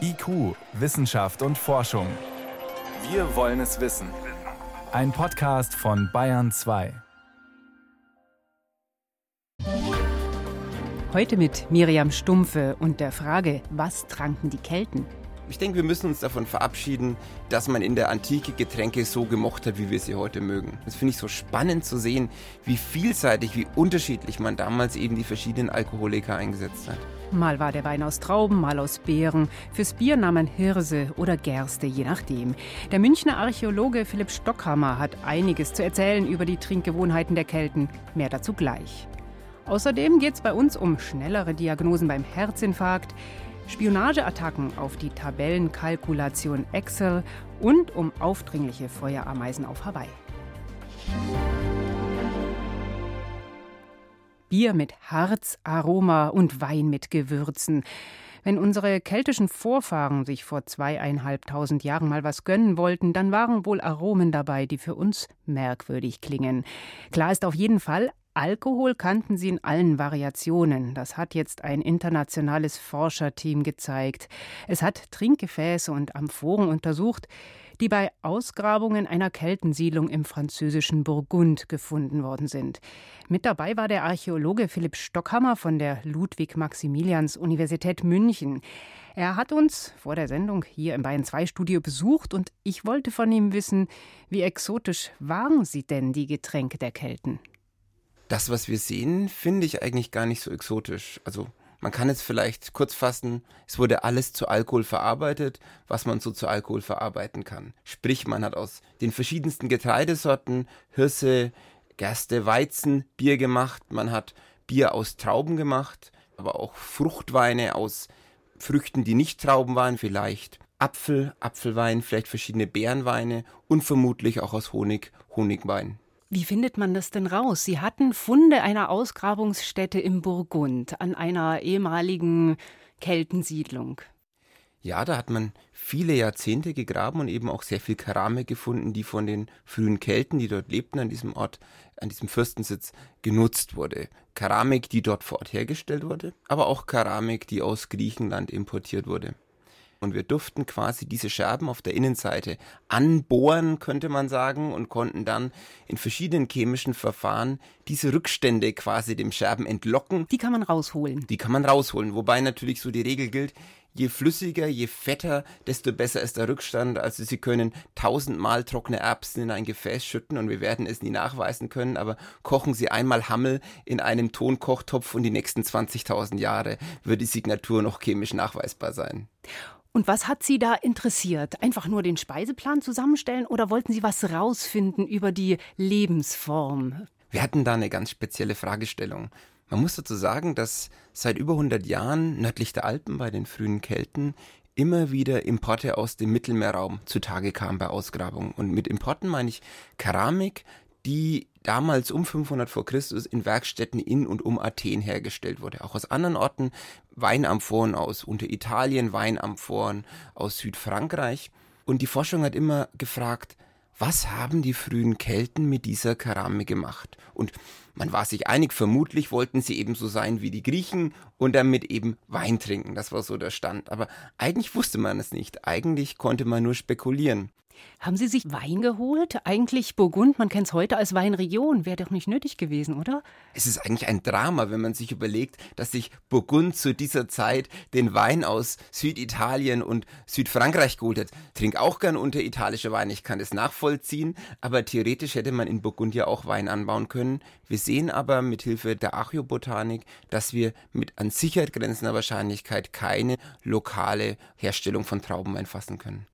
IQ, Wissenschaft und Forschung. Wir wollen es wissen. Ein Podcast von Bayern 2. Heute mit Miriam Stumpfe und der Frage, was tranken die Kelten? Ich denke, wir müssen uns davon verabschieden, dass man in der Antike Getränke so gemocht hat, wie wir sie heute mögen. Das finde ich so spannend zu sehen, wie vielseitig, wie unterschiedlich man damals eben die verschiedenen Alkoholiker eingesetzt hat. Mal war der Wein aus Trauben, mal aus Beeren. Fürs Bier nahm man Hirse oder Gerste, je nachdem. Der Münchner Archäologe Philipp Stockhammer hat einiges zu erzählen über die Trinkgewohnheiten der Kelten. Mehr dazu gleich. Außerdem geht es bei uns um schnellere Diagnosen beim Herzinfarkt, Spionageattacken auf die Tabellenkalkulation Excel und um aufdringliche Feuerameisen auf Hawaii. Bier mit Harz, Aroma und Wein mit Gewürzen. Wenn unsere keltischen Vorfahren sich vor zweieinhalbtausend Jahren mal was gönnen wollten, dann waren wohl Aromen dabei, die für uns merkwürdig klingen. Klar ist auf jeden Fall, Alkohol kannten sie in allen Variationen. Das hat jetzt ein internationales Forscherteam gezeigt. Es hat Trinkgefäße und Amphoren untersucht, die bei Ausgrabungen einer Keltensiedlung im französischen Burgund gefunden worden sind. Mit dabei war der Archäologe Philipp Stockhammer von der Ludwig-Maximilians-Universität München. Er hat uns vor der Sendung hier im Bayern 2 Studio besucht und ich wollte von ihm wissen, wie exotisch waren sie denn die Getränke der Kelten? Das, was wir sehen, finde ich eigentlich gar nicht so exotisch. Also man kann es vielleicht kurz fassen, es wurde alles zu Alkohol verarbeitet, was man so zu Alkohol verarbeiten kann. Sprich, man hat aus den verschiedensten Getreidesorten Hirse, Gerste, Weizen, Bier gemacht, man hat Bier aus Trauben gemacht, aber auch Fruchtweine aus Früchten, die nicht Trauben waren, vielleicht Apfel, Apfelwein, vielleicht verschiedene Beerenweine und vermutlich auch aus Honig, Honigwein. Wie findet man das denn raus? Sie hatten Funde einer Ausgrabungsstätte im Burgund an einer ehemaligen Keltensiedlung. Ja, da hat man viele Jahrzehnte gegraben und eben auch sehr viel Keramik gefunden, die von den frühen Kelten, die dort lebten, an diesem Ort, an diesem Fürstensitz genutzt wurde. Keramik, die dort vor Ort hergestellt wurde, aber auch Keramik, die aus Griechenland importiert wurde. Und wir durften quasi diese Scherben auf der Innenseite anbohren, könnte man sagen, und konnten dann in verschiedenen chemischen Verfahren diese Rückstände quasi dem Scherben entlocken. Die kann man rausholen. Die kann man rausholen, wobei natürlich so die Regel gilt, je flüssiger, je fetter, desto besser ist der Rückstand. Also Sie können tausendmal trockene Erbsen in ein Gefäß schütten und wir werden es nie nachweisen können, aber kochen Sie einmal Hammel in einem Tonkochtopf und die nächsten 20.000 Jahre wird die Signatur noch chemisch nachweisbar sein. Und was hat Sie da interessiert? Einfach nur den Speiseplan zusammenstellen oder wollten Sie was rausfinden über die Lebensform? Wir hatten da eine ganz spezielle Fragestellung. Man muss dazu sagen, dass seit über 100 Jahren nördlich der Alpen bei den frühen Kelten immer wieder Importe aus dem Mittelmeerraum zutage kamen bei Ausgrabungen. Und mit Importen meine ich Keramik, die damals um 500 vor Christus in Werkstätten in und um Athen hergestellt wurde. Auch aus anderen Orten Weinamphoren aus Unteritalien, Weinamphoren aus Südfrankreich. Und die Forschung hat immer gefragt, was haben die frühen Kelten mit dieser Keramik gemacht? Und man war sich einig, vermutlich wollten sie ebenso sein wie die Griechen und damit eben Wein trinken. Das war so der Stand. Aber eigentlich wusste man es nicht. Eigentlich konnte man nur spekulieren. Haben Sie sich Wein geholt? Eigentlich Burgund, man kennt es heute als Weinregion, wäre doch nicht nötig gewesen, oder? Es ist eigentlich ein Drama, wenn man sich überlegt, dass sich Burgund zu dieser Zeit den Wein aus Süditalien und Südfrankreich geholt hat. Trink auch gern unter italischen Wein, ich kann das nachvollziehen, aber theoretisch hätte man in Burgund ja auch Wein anbauen können. Wir sehen aber mit Hilfe der Archäobotanik, dass wir mit an Sicherheit grenzender Wahrscheinlichkeit keine lokale Herstellung von Traubenwein fassen können.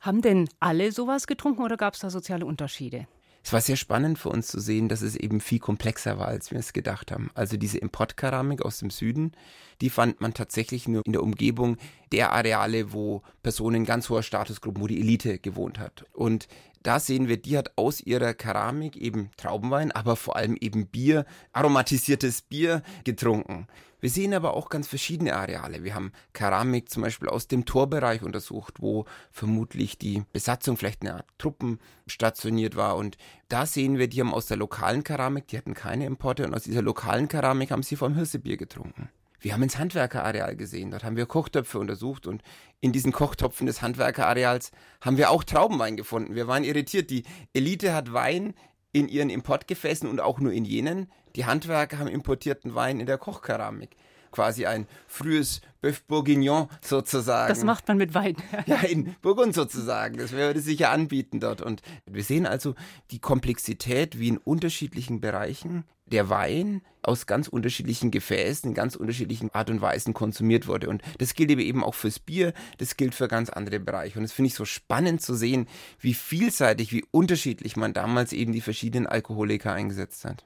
Haben denn alle sowas getrunken oder gab es da soziale Unterschiede? Es war sehr spannend für uns zu sehen, dass es eben viel komplexer war, als wir es gedacht haben. Also diese Importkeramik aus dem Süden, die fand man tatsächlich nur in der Umgebung der Areale, wo Personen ganz hoher Statusgruppen, wo die Elite gewohnt hat. Und da sehen wir, die hat aus ihrer Keramik eben Traubenwein, aber vor allem eben Bier, aromatisiertes Bier getrunken. Wir sehen aber auch ganz verschiedene Areale. Wir haben Keramik zum Beispiel aus dem Torbereich untersucht, wo vermutlich die Besatzung vielleicht eine Art Truppen stationiert war. Und da sehen wir, die haben aus der lokalen Keramik, die hatten keine Importe, und aus dieser lokalen Keramik haben sie vom Hirsebier getrunken. Wir haben ins Handwerkerareal gesehen, dort haben wir Kochtöpfe untersucht und in diesen Kochtopfen des Handwerkerareals haben wir auch Traubenwein gefunden. Wir waren irritiert. Die Elite hat Wein in ihren Importgefäßen und auch nur in jenen. Die Handwerker haben importierten Wein in der Kochkeramik quasi ein frühes Bœuf Bourguignon sozusagen. Das macht man mit Wein. ja, in Burgund sozusagen. Das würde sich ja anbieten dort. Und wir sehen also die Komplexität, wie in unterschiedlichen Bereichen der Wein aus ganz unterschiedlichen Gefäßen, in ganz unterschiedlichen Art und Weisen konsumiert wurde. Und das gilt eben auch fürs Bier, das gilt für ganz andere Bereiche. Und das finde ich so spannend zu sehen, wie vielseitig, wie unterschiedlich man damals eben die verschiedenen Alkoholiker eingesetzt hat.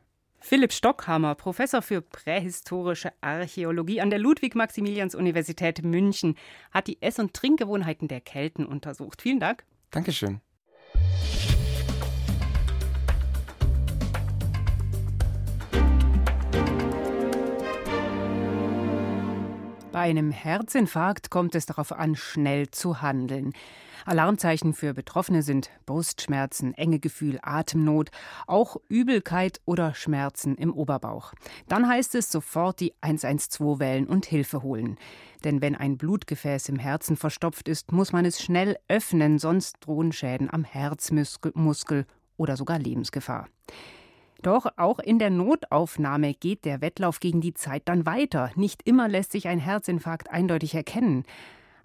Philipp Stockhammer, Professor für prähistorische Archäologie an der Ludwig-Maximilians-Universität München, hat die Ess- und Trinkgewohnheiten der Kelten untersucht. Vielen Dank. Dankeschön. Bei einem Herzinfarkt kommt es darauf an, schnell zu handeln. Alarmzeichen für Betroffene sind Brustschmerzen, enge Gefühl, Atemnot, auch Übelkeit oder Schmerzen im Oberbauch. Dann heißt es sofort die 112 wählen und Hilfe holen. Denn wenn ein Blutgefäß im Herzen verstopft ist, muss man es schnell öffnen, sonst drohen Schäden am Herzmuskel oder sogar Lebensgefahr. Doch auch in der Notaufnahme geht der Wettlauf gegen die Zeit dann weiter. Nicht immer lässt sich ein Herzinfarkt eindeutig erkennen.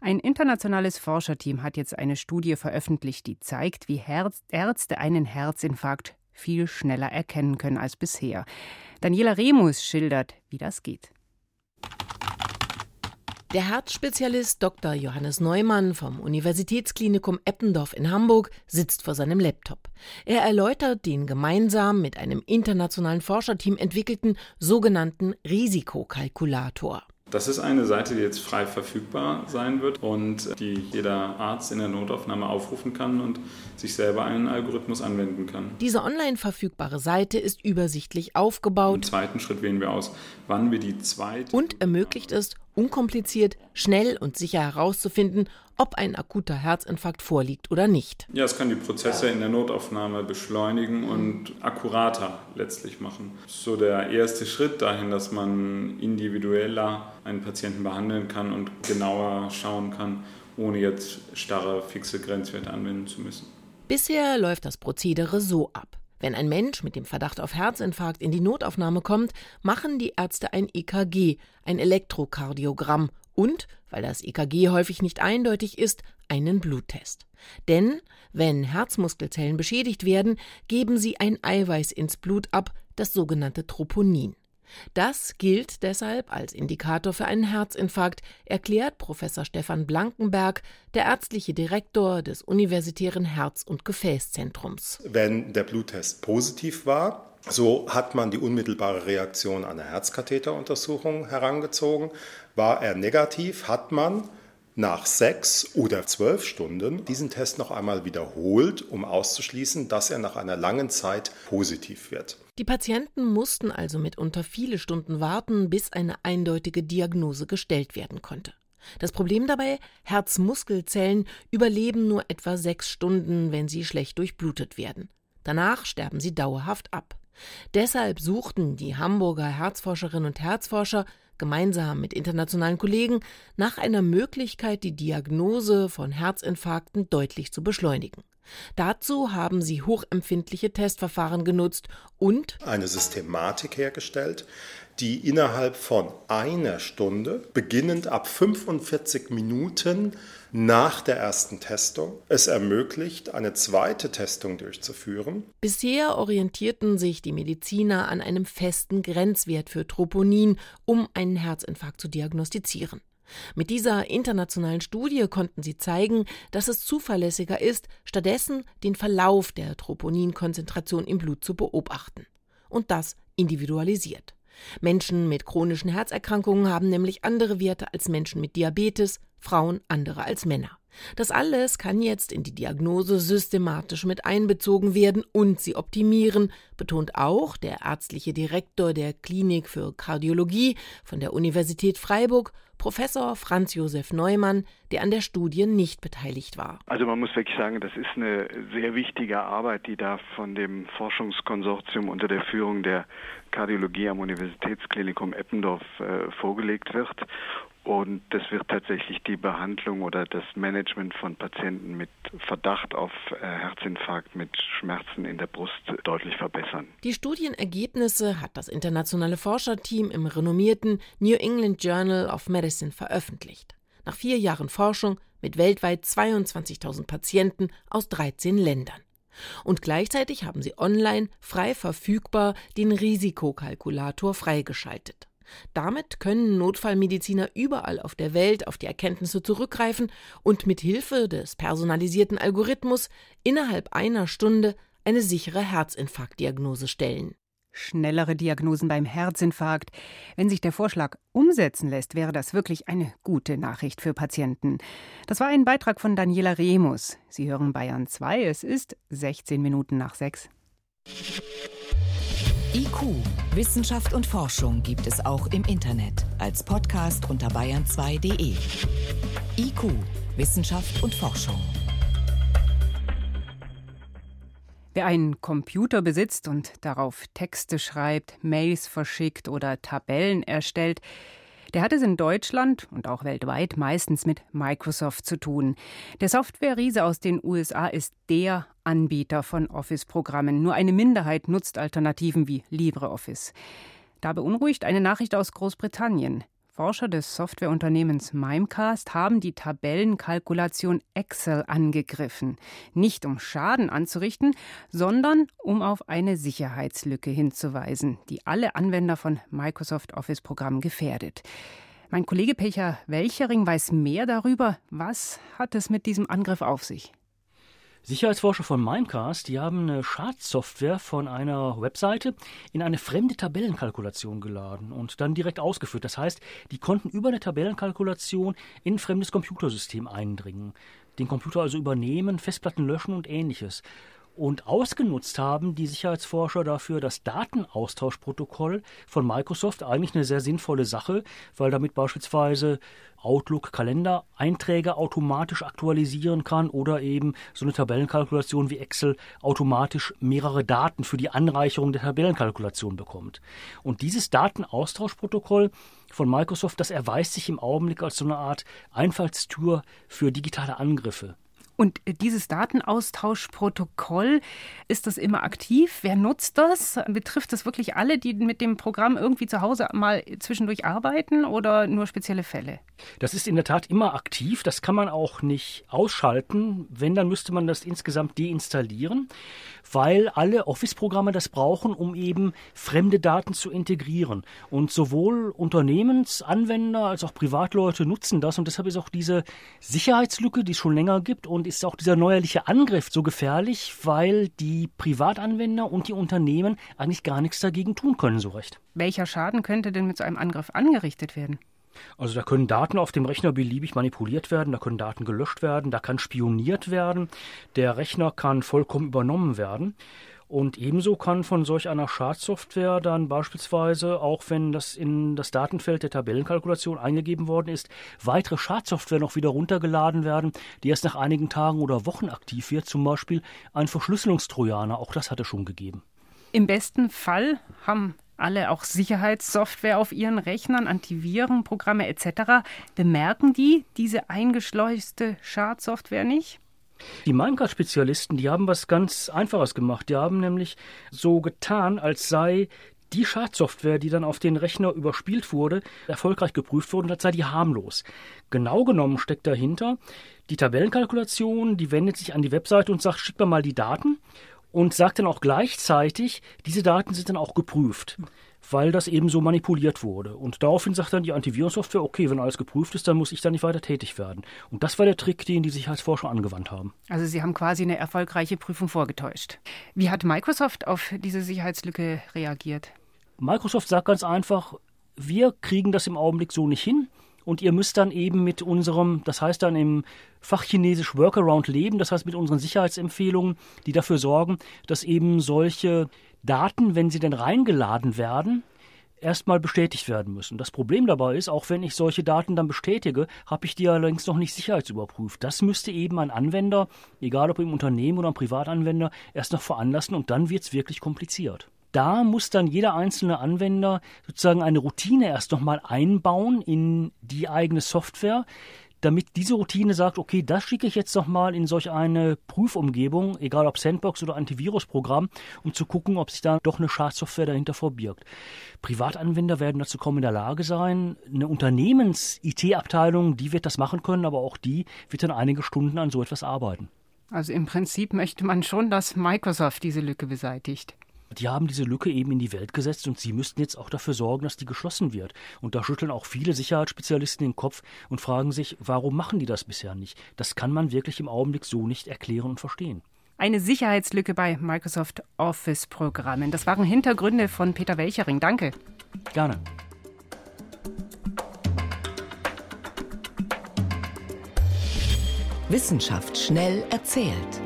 Ein internationales Forscherteam hat jetzt eine Studie veröffentlicht, die zeigt, wie Herz Ärzte einen Herzinfarkt viel schneller erkennen können als bisher. Daniela Remus schildert, wie das geht. Der Herzspezialist Dr. Johannes Neumann vom Universitätsklinikum Eppendorf in Hamburg sitzt vor seinem Laptop. Er erläutert den gemeinsam mit einem internationalen Forscherteam entwickelten sogenannten Risikokalkulator. Das ist eine Seite, die jetzt frei verfügbar sein wird und die jeder Arzt in der Notaufnahme aufrufen kann und sich selber einen Algorithmus anwenden kann. Diese online verfügbare Seite ist übersichtlich aufgebaut. Im zweiten Schritt wählen wir aus, wann wir die zweite und ermöglicht es, unkompliziert, schnell und sicher herauszufinden, ob ein akuter Herzinfarkt vorliegt oder nicht. Ja, es kann die Prozesse in der Notaufnahme beschleunigen und akkurater letztlich machen. So der erste Schritt dahin, dass man individueller einen Patienten behandeln kann und genauer schauen kann, ohne jetzt starre, fixe Grenzwerte anwenden zu müssen. Bisher läuft das Prozedere so ab. Wenn ein Mensch mit dem Verdacht auf Herzinfarkt in die Notaufnahme kommt, machen die Ärzte ein EKG, ein Elektrokardiogramm und, weil das EKG häufig nicht eindeutig ist, einen Bluttest. Denn wenn Herzmuskelzellen beschädigt werden, geben sie ein Eiweiß ins Blut ab, das sogenannte Troponin. Das gilt deshalb als Indikator für einen Herzinfarkt, erklärt Professor Stefan Blankenberg, der ärztliche Direktor des Universitären Herz- und Gefäßzentrums. Wenn der Bluttest positiv war, so hat man die unmittelbare Reaktion einer Herzkatheteruntersuchung herangezogen. War er negativ, hat man nach sechs oder zwölf Stunden diesen Test noch einmal wiederholt, um auszuschließen, dass er nach einer langen Zeit positiv wird. Die Patienten mussten also mitunter viele Stunden warten, bis eine eindeutige Diagnose gestellt werden konnte. Das Problem dabei, Herzmuskelzellen überleben nur etwa sechs Stunden, wenn sie schlecht durchblutet werden. Danach sterben sie dauerhaft ab. Deshalb suchten die Hamburger Herzforscherinnen und Herzforscher gemeinsam mit internationalen Kollegen nach einer Möglichkeit, die Diagnose von Herzinfarkten deutlich zu beschleunigen. Dazu haben sie hochempfindliche Testverfahren genutzt und eine Systematik hergestellt, die innerhalb von einer Stunde, beginnend ab 45 Minuten nach der ersten Testung, es ermöglicht, eine zweite Testung durchzuführen. Bisher orientierten sich die Mediziner an einem festen Grenzwert für Troponin, um einen Herzinfarkt zu diagnostizieren. Mit dieser internationalen Studie konnten sie zeigen, dass es zuverlässiger ist, stattdessen den Verlauf der Troponinkonzentration im Blut zu beobachten. Und das individualisiert. Menschen mit chronischen Herzerkrankungen haben nämlich andere Werte als Menschen mit Diabetes, Frauen andere als Männer. Das alles kann jetzt in die Diagnose systematisch mit einbezogen werden und sie optimieren, betont auch der ärztliche Direktor der Klinik für Kardiologie von der Universität Freiburg, Professor Franz Josef Neumann, der an der Studie nicht beteiligt war. Also man muss wirklich sagen, das ist eine sehr wichtige Arbeit, die da von dem Forschungskonsortium unter der Führung der Kardiologie am Universitätsklinikum Eppendorf äh, vorgelegt wird. Und das wird tatsächlich die Behandlung oder das Management von Patienten mit Verdacht auf äh, Herzinfarkt mit Schmerzen in der Brust deutlich verbessern. Die Studienergebnisse hat das internationale Forscherteam im renommierten New England Journal of Medicine veröffentlicht. Nach vier Jahren Forschung mit weltweit 22.000 Patienten aus 13 Ländern. Und gleichzeitig haben sie online frei verfügbar den Risikokalkulator freigeschaltet. Damit können Notfallmediziner überall auf der Welt auf die Erkenntnisse zurückgreifen und mit Hilfe des personalisierten Algorithmus innerhalb einer Stunde eine sichere Herzinfarktdiagnose stellen. Schnellere Diagnosen beim Herzinfarkt. Wenn sich der Vorschlag umsetzen lässt, wäre das wirklich eine gute Nachricht für Patienten. Das war ein Beitrag von Daniela Remus. Sie hören Bayern 2. Es ist 16 Minuten nach 6. IQ, Wissenschaft und Forschung gibt es auch im Internet als Podcast unter bayern2.de. IQ, Wissenschaft und Forschung. Wer einen Computer besitzt und darauf Texte schreibt, Mails verschickt oder Tabellen erstellt, der hat es in Deutschland und auch weltweit meistens mit Microsoft zu tun. Der Software-Riese aus den USA ist der Anbieter von Office-Programmen. Nur eine Minderheit nutzt Alternativen wie LibreOffice. Da beunruhigt eine Nachricht aus Großbritannien. Forscher des Softwareunternehmens Mimecast haben die Tabellenkalkulation Excel angegriffen. Nicht um Schaden anzurichten, sondern um auf eine Sicherheitslücke hinzuweisen, die alle Anwender von Microsoft Office-Programmen gefährdet. Mein Kollege Pecher Welchering weiß mehr darüber. Was hat es mit diesem Angriff auf sich? Sicherheitsforscher von Mimecast, die haben eine Schadsoftware von einer Webseite in eine fremde Tabellenkalkulation geladen und dann direkt ausgeführt. Das heißt, die konnten über eine Tabellenkalkulation in ein fremdes Computersystem eindringen, den Computer also übernehmen, Festplatten löschen und ähnliches. Und ausgenutzt haben die Sicherheitsforscher dafür das Datenaustauschprotokoll von Microsoft, eigentlich eine sehr sinnvolle Sache, weil damit beispielsweise Outlook Kalendereinträge automatisch aktualisieren kann oder eben so eine Tabellenkalkulation wie Excel automatisch mehrere Daten für die Anreicherung der Tabellenkalkulation bekommt. Und dieses Datenaustauschprotokoll von Microsoft, das erweist sich im Augenblick als so eine Art Einfallstür für digitale Angriffe. Und dieses Datenaustauschprotokoll, ist das immer aktiv? Wer nutzt das? Betrifft das wirklich alle, die mit dem Programm irgendwie zu Hause mal zwischendurch arbeiten oder nur spezielle Fälle? Das ist in der Tat immer aktiv. Das kann man auch nicht ausschalten. Wenn, dann müsste man das insgesamt deinstallieren, weil alle Office-Programme das brauchen, um eben fremde Daten zu integrieren. Und sowohl Unternehmensanwender als auch Privatleute nutzen das. Und deshalb ist auch diese Sicherheitslücke, die es schon länger gibt und ist auch dieser neuerliche Angriff so gefährlich, weil die Privatanwender und die Unternehmen eigentlich gar nichts dagegen tun können, so recht. Welcher Schaden könnte denn mit so einem Angriff angerichtet werden? Also da können Daten auf dem Rechner beliebig manipuliert werden, da können Daten gelöscht werden, da kann spioniert werden, der Rechner kann vollkommen übernommen werden. Und ebenso kann von solch einer Schadsoftware dann beispielsweise, auch wenn das in das Datenfeld der Tabellenkalkulation eingegeben worden ist, weitere Schadsoftware noch wieder runtergeladen werden, die erst nach einigen Tagen oder Wochen aktiv wird, zum Beispiel ein Verschlüsselungstrojaner, auch das hat es schon gegeben. Im besten Fall haben alle auch Sicherheitssoftware auf ihren Rechnern, Antivirenprogramme etc. Bemerken die diese eingeschleuste Schadsoftware nicht? Die Mimecast-Spezialisten, die haben was ganz Einfaches gemacht. Die haben nämlich so getan, als sei die Schadsoftware, die dann auf den Rechner überspielt wurde, erfolgreich geprüft wurde, als sei die harmlos. Genau genommen steckt dahinter die Tabellenkalkulation, die wendet sich an die Webseite und sagt, schick mir mal die Daten und sagt dann auch gleichzeitig, diese Daten sind dann auch geprüft weil das eben so manipuliert wurde. Und daraufhin sagt dann die Antivirensoftware, okay, wenn alles geprüft ist, dann muss ich da nicht weiter tätig werden. Und das war der Trick, den die Sicherheitsforscher angewandt haben. Also Sie haben quasi eine erfolgreiche Prüfung vorgetäuscht. Wie hat Microsoft auf diese Sicherheitslücke reagiert? Microsoft sagt ganz einfach, wir kriegen das im Augenblick so nicht hin. Und ihr müsst dann eben mit unserem, das heißt dann im Fachchinesisch Workaround leben, das heißt mit unseren Sicherheitsempfehlungen, die dafür sorgen, dass eben solche Daten, wenn sie denn reingeladen werden, erstmal bestätigt werden müssen. Das Problem dabei ist, auch wenn ich solche Daten dann bestätige, habe ich die allerdings noch nicht sicherheitsüberprüft. Das müsste eben ein Anwender, egal ob im Unternehmen oder ein Privatanwender, erst noch veranlassen und dann wird es wirklich kompliziert. Da muss dann jeder einzelne Anwender sozusagen eine Routine erst nochmal einbauen in die eigene Software, damit diese Routine sagt, okay, das schicke ich jetzt doch mal in solch eine Prüfumgebung, egal ob Sandbox oder Antivirusprogramm, um zu gucken, ob sich da doch eine Schadsoftware dahinter verbirgt. Privatanwender werden dazu kaum in der Lage sein. Eine Unternehmens-IT-Abteilung, die wird das machen können, aber auch die wird dann einige Stunden an so etwas arbeiten. Also im Prinzip möchte man schon, dass Microsoft diese Lücke beseitigt. Die haben diese Lücke eben in die Welt gesetzt und sie müssten jetzt auch dafür sorgen, dass die geschlossen wird. Und da schütteln auch viele Sicherheitsspezialisten den Kopf und fragen sich, warum machen die das bisher nicht? Das kann man wirklich im Augenblick so nicht erklären und verstehen. Eine Sicherheitslücke bei Microsoft Office-Programmen. Das waren Hintergründe von Peter Welchering. Danke. Gerne. Wissenschaft schnell erzählt.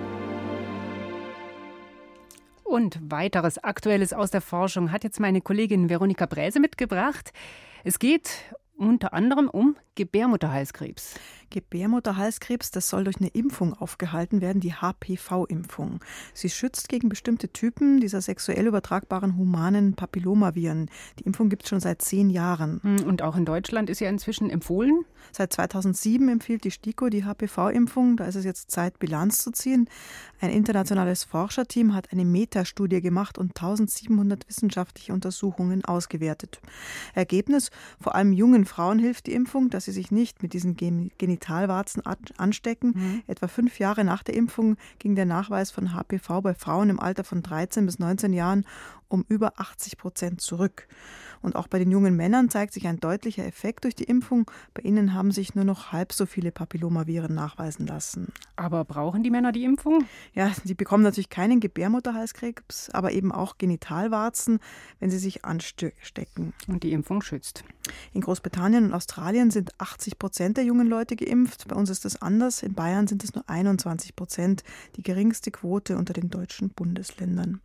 Und weiteres Aktuelles aus der Forschung hat jetzt meine Kollegin Veronika Bräse mitgebracht. Es geht unter anderem um Gebärmutterhalskrebs. Gebärmutterhalskrebs, das soll durch eine Impfung aufgehalten werden, die HPV-Impfung. Sie schützt gegen bestimmte Typen dieser sexuell übertragbaren humanen Papillomaviren. Die Impfung gibt es schon seit zehn Jahren. Hm, und auch in Deutschland ist ja inzwischen empfohlen? Seit 2007 empfiehlt die STIKO die HPV-Impfung. Da ist es jetzt Zeit, Bilanz zu ziehen. Ein internationales Forscherteam hat eine Metastudie gemacht und 1700 wissenschaftliche Untersuchungen ausgewertet. Ergebnis: Vor allem jungen Frauen hilft die Impfung, dass sie sich nicht mit diesen Genitalwarzen anstecken. Mhm. Etwa fünf Jahre nach der Impfung ging der Nachweis von HPV bei Frauen im Alter von 13 bis 19 Jahren um über 80 Prozent zurück. Und auch bei den jungen Männern zeigt sich ein deutlicher Effekt durch die Impfung. Bei ihnen haben sich nur noch halb so viele Papillomaviren nachweisen lassen. Aber brauchen die Männer die Impfung? Ja, sie bekommen natürlich keinen Gebärmutterhalskrebs, aber eben auch Genitalwarzen, wenn sie sich anstecken. Und die Impfung schützt. In Großbritannien und Australien sind 80 Prozent der jungen Leute geimpft. Bei uns ist das anders. In Bayern sind es nur 21 Prozent, die geringste Quote unter den deutschen Bundesländern.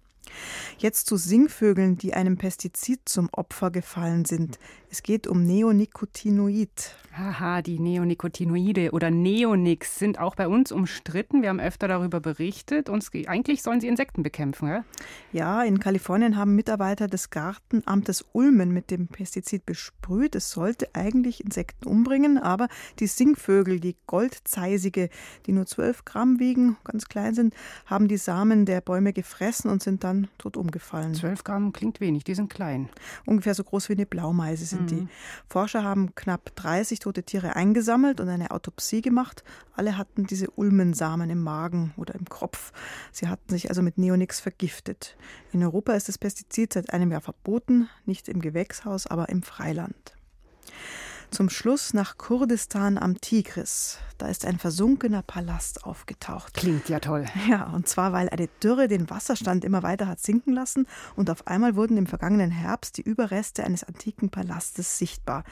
Jetzt zu Singvögeln, die einem Pestizid zum Opfer gefallen sind. Es geht um Neonicotinoid. Haha, die Neonicotinoide oder Neonics sind auch bei uns umstritten. Wir haben öfter darüber berichtet. Und eigentlich sollen sie Insekten bekämpfen, ja? Ja, in Kalifornien haben Mitarbeiter des Gartenamtes Ulmen mit dem Pestizid besprüht. Es sollte eigentlich Insekten umbringen, aber die Singvögel, die Goldzeisige, die nur 12 Gramm wiegen, ganz klein sind, haben die Samen der Bäume gefressen und sind dann tot umgefallen. 12 Gramm klingt wenig, die sind klein. Ungefähr so groß wie eine Blaumeise sind mhm. die. Forscher haben knapp 30 tote Tiere eingesammelt und eine Autopsie gemacht. Alle hatten diese Ulmensamen im Magen oder im Kropf. Sie hatten sich also mit Neonix vergiftet. In Europa ist das Pestizid seit einem Jahr verboten, nicht im Gewächshaus, aber im Freiland. Zum Schluss nach Kurdistan am Tigris. Da ist ein versunkener Palast aufgetaucht. Klingt ja toll. Ja, und zwar, weil eine Dürre den Wasserstand immer weiter hat sinken lassen und auf einmal wurden im vergangenen Herbst die Überreste eines antiken Palastes sichtbar.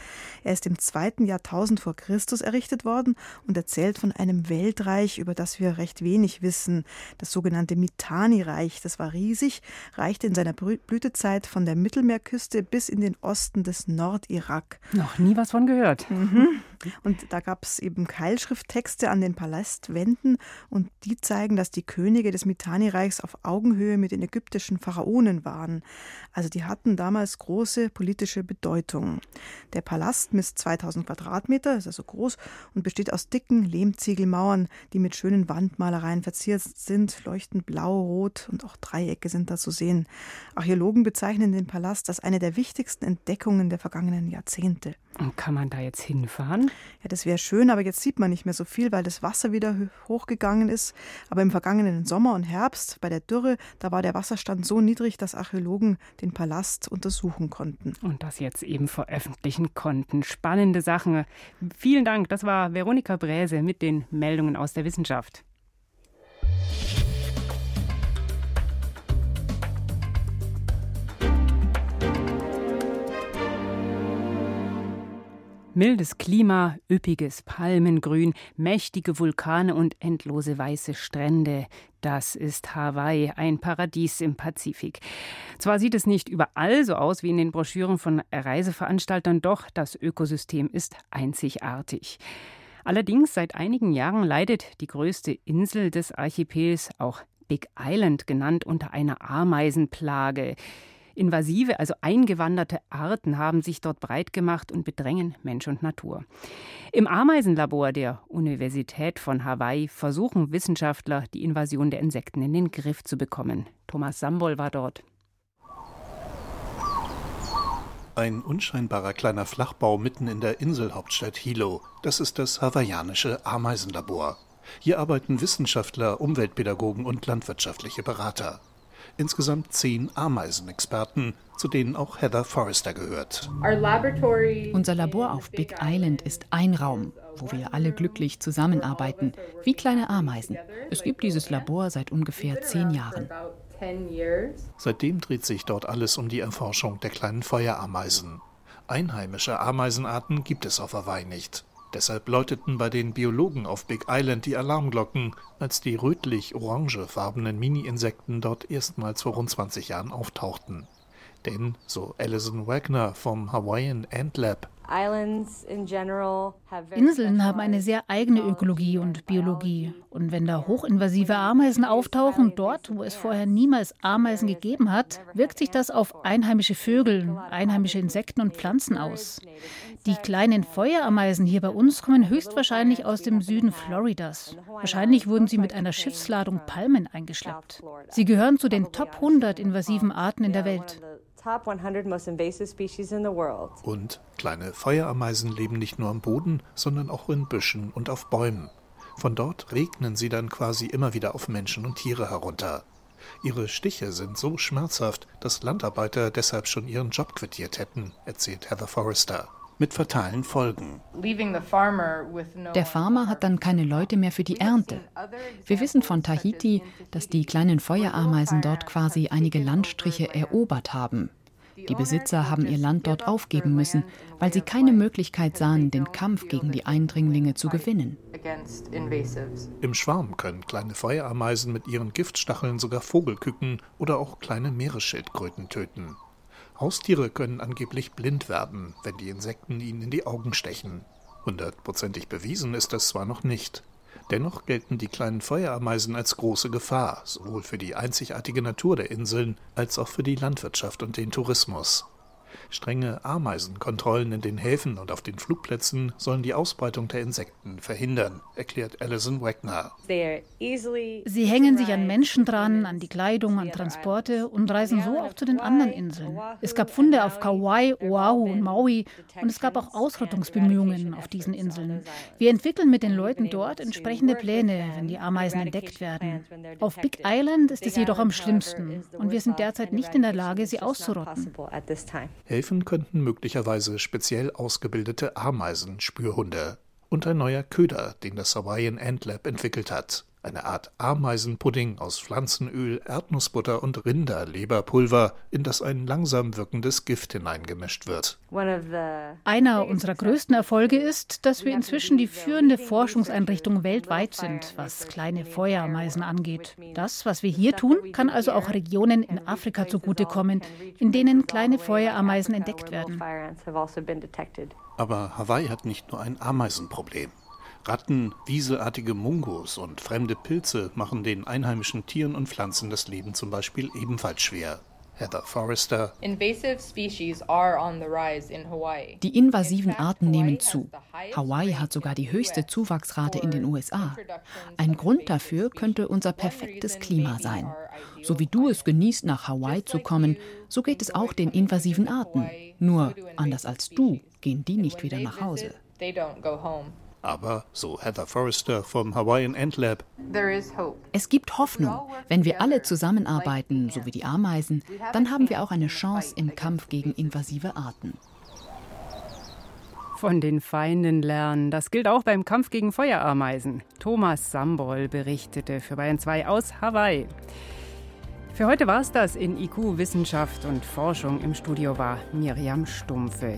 Er ist im zweiten Jahrtausend vor Christus errichtet worden und erzählt von einem Weltreich, über das wir recht wenig wissen. Das sogenannte Mitanni-Reich, das war riesig, reichte in seiner Blütezeit von der Mittelmeerküste bis in den Osten des Nordirak. Noch nie was von gehört. Mhm. Und da gab es eben Keilschrifttexte an den Palastwänden und die zeigen, dass die Könige des Mitanni-Reichs auf Augenhöhe mit den ägyptischen Pharaonen waren. Also die hatten damals große politische Bedeutung. Der Palast misst 2000 Quadratmeter, ist also groß und besteht aus dicken Lehmziegelmauern, die mit schönen Wandmalereien verziert sind, leuchten blau, rot und auch Dreiecke sind da zu sehen. Archäologen bezeichnen den Palast als eine der wichtigsten Entdeckungen der vergangenen Jahrzehnte. Und kann man da jetzt hinfahren? Ja, das wäre schön, aber jetzt sieht man nicht mehr so viel, weil das Wasser wieder hochgegangen ist. Aber im vergangenen Sommer und Herbst bei der Dürre, da war der Wasserstand so niedrig, dass Archäologen den Palast untersuchen konnten. Und das jetzt eben veröffentlichen konnten. Spannende Sachen. Vielen Dank. Das war Veronika Bräse mit den Meldungen aus der Wissenschaft. Mildes Klima, üppiges Palmengrün, mächtige Vulkane und endlose weiße Strände. Das ist Hawaii, ein Paradies im Pazifik. Zwar sieht es nicht überall so aus wie in den Broschüren von Reiseveranstaltern, doch das Ökosystem ist einzigartig. Allerdings seit einigen Jahren leidet die größte Insel des Archipels, auch Big Island genannt, unter einer Ameisenplage. Invasive, also eingewanderte Arten haben sich dort breit gemacht und bedrängen Mensch und Natur. Im Ameisenlabor der Universität von Hawaii versuchen Wissenschaftler, die Invasion der Insekten in den Griff zu bekommen. Thomas Sambol war dort. Ein unscheinbarer kleiner Flachbau mitten in der Inselhauptstadt Hilo. Das ist das hawaiianische Ameisenlabor. Hier arbeiten Wissenschaftler, Umweltpädagogen und landwirtschaftliche Berater insgesamt zehn Ameisenexperten, zu denen auch Heather Forrester gehört. Unser Labor auf Big Island ist ein Raum, wo wir alle glücklich zusammenarbeiten, wie kleine Ameisen. Es gibt dieses Labor seit ungefähr zehn Jahren. Seitdem dreht sich dort alles um die Erforschung der kleinen Feuerameisen. Einheimische Ameisenarten gibt es auf Hawaii nicht. Deshalb läuteten bei den Biologen auf Big Island die Alarmglocken, als die rötlich-orangefarbenen Mini-Insekten dort erstmals vor rund 20 Jahren auftauchten. Denn, so Alison Wagner vom Hawaiian Ant Lab, Inseln haben eine sehr eigene Ökologie und Biologie. Und wenn da hochinvasive Ameisen auftauchen, dort, wo es vorher niemals Ameisen gegeben hat, wirkt sich das auf einheimische Vögel, einheimische Insekten und Pflanzen aus. Die kleinen Feuerameisen hier bei uns kommen höchstwahrscheinlich aus dem Süden Floridas. Wahrscheinlich wurden sie mit einer Schiffsladung Palmen eingeschleppt. Sie gehören zu den Top 100 invasiven Arten in der Welt. Und kleine Feuerameisen leben nicht nur am Boden, sondern auch in Büschen und auf Bäumen. Von dort regnen sie dann quasi immer wieder auf Menschen und Tiere herunter. Ihre Stiche sind so schmerzhaft, dass Landarbeiter deshalb schon ihren Job quittiert hätten, erzählt Heather Forrester mit fatalen Folgen. Der Farmer hat dann keine Leute mehr für die Ernte. Wir wissen von Tahiti, dass die kleinen Feuerameisen dort quasi einige Landstriche erobert haben. Die Besitzer haben ihr Land dort aufgeben müssen, weil sie keine Möglichkeit sahen, den Kampf gegen die Eindringlinge zu gewinnen. Im Schwarm können kleine Feuerameisen mit ihren Giftstacheln sogar Vogelküken oder auch kleine Meeresschildkröten töten. Haustiere können angeblich blind werden, wenn die Insekten ihnen in die Augen stechen. Hundertprozentig bewiesen ist das zwar noch nicht. Dennoch gelten die kleinen Feuerameisen als große Gefahr, sowohl für die einzigartige Natur der Inseln als auch für die Landwirtschaft und den Tourismus. Strenge Ameisenkontrollen in den Häfen und auf den Flugplätzen sollen die Ausbreitung der Insekten verhindern, erklärt Alison Wagner. Sie hängen sich an Menschen dran, an die Kleidung, an Transporte und reisen so auch zu den anderen Inseln. Es gab Funde auf Kauai, Oahu und Maui und es gab auch Ausrottungsbemühungen auf diesen Inseln. Wir entwickeln mit den Leuten dort entsprechende Pläne, wenn die Ameisen entdeckt werden. Auf Big Island ist es jedoch am schlimmsten und wir sind derzeit nicht in der Lage, sie auszurotten. Helfen könnten möglicherweise speziell ausgebildete Ameisenspürhunde und ein neuer Köder, den das Hawaiian Ant Lab entwickelt hat eine Art Ameisenpudding aus Pflanzenöl, Erdnussbutter und Rinderleberpulver, in das ein langsam wirkendes Gift hineingemischt wird. Einer unserer größten Erfolge ist, dass wir inzwischen die führende Forschungseinrichtung weltweit sind, was kleine Feuerameisen angeht. Das, was wir hier tun, kann also auch Regionen in Afrika zugutekommen, in denen kleine Feuerameisen entdeckt werden. Aber Hawaii hat nicht nur ein Ameisenproblem. Ratten, wieselartige Mungos und fremde Pilze machen den einheimischen Tieren und Pflanzen das Leben zum Beispiel ebenfalls schwer. Heather Forrester. Die invasiven Arten nehmen zu. Hawaii hat sogar die höchste Zuwachsrate in den USA. Ein Grund dafür könnte unser perfektes Klima sein. So wie du es genießt, nach Hawaii zu kommen, so geht es auch den invasiven Arten. Nur anders als du gehen die nicht wieder nach Hause. Aber, so Heather Forrester vom Hawaiian Ant Lab, es gibt Hoffnung. Wenn wir alle zusammenarbeiten, so wie die Ameisen, dann haben wir auch eine Chance im Kampf gegen invasive Arten. Von den Feinden lernen. Das gilt auch beim Kampf gegen Feuerameisen. Thomas Sambol berichtete für Bayern 2 aus Hawaii. Für heute war es das in IQ Wissenschaft und Forschung. Im Studio war Miriam Stumpfe.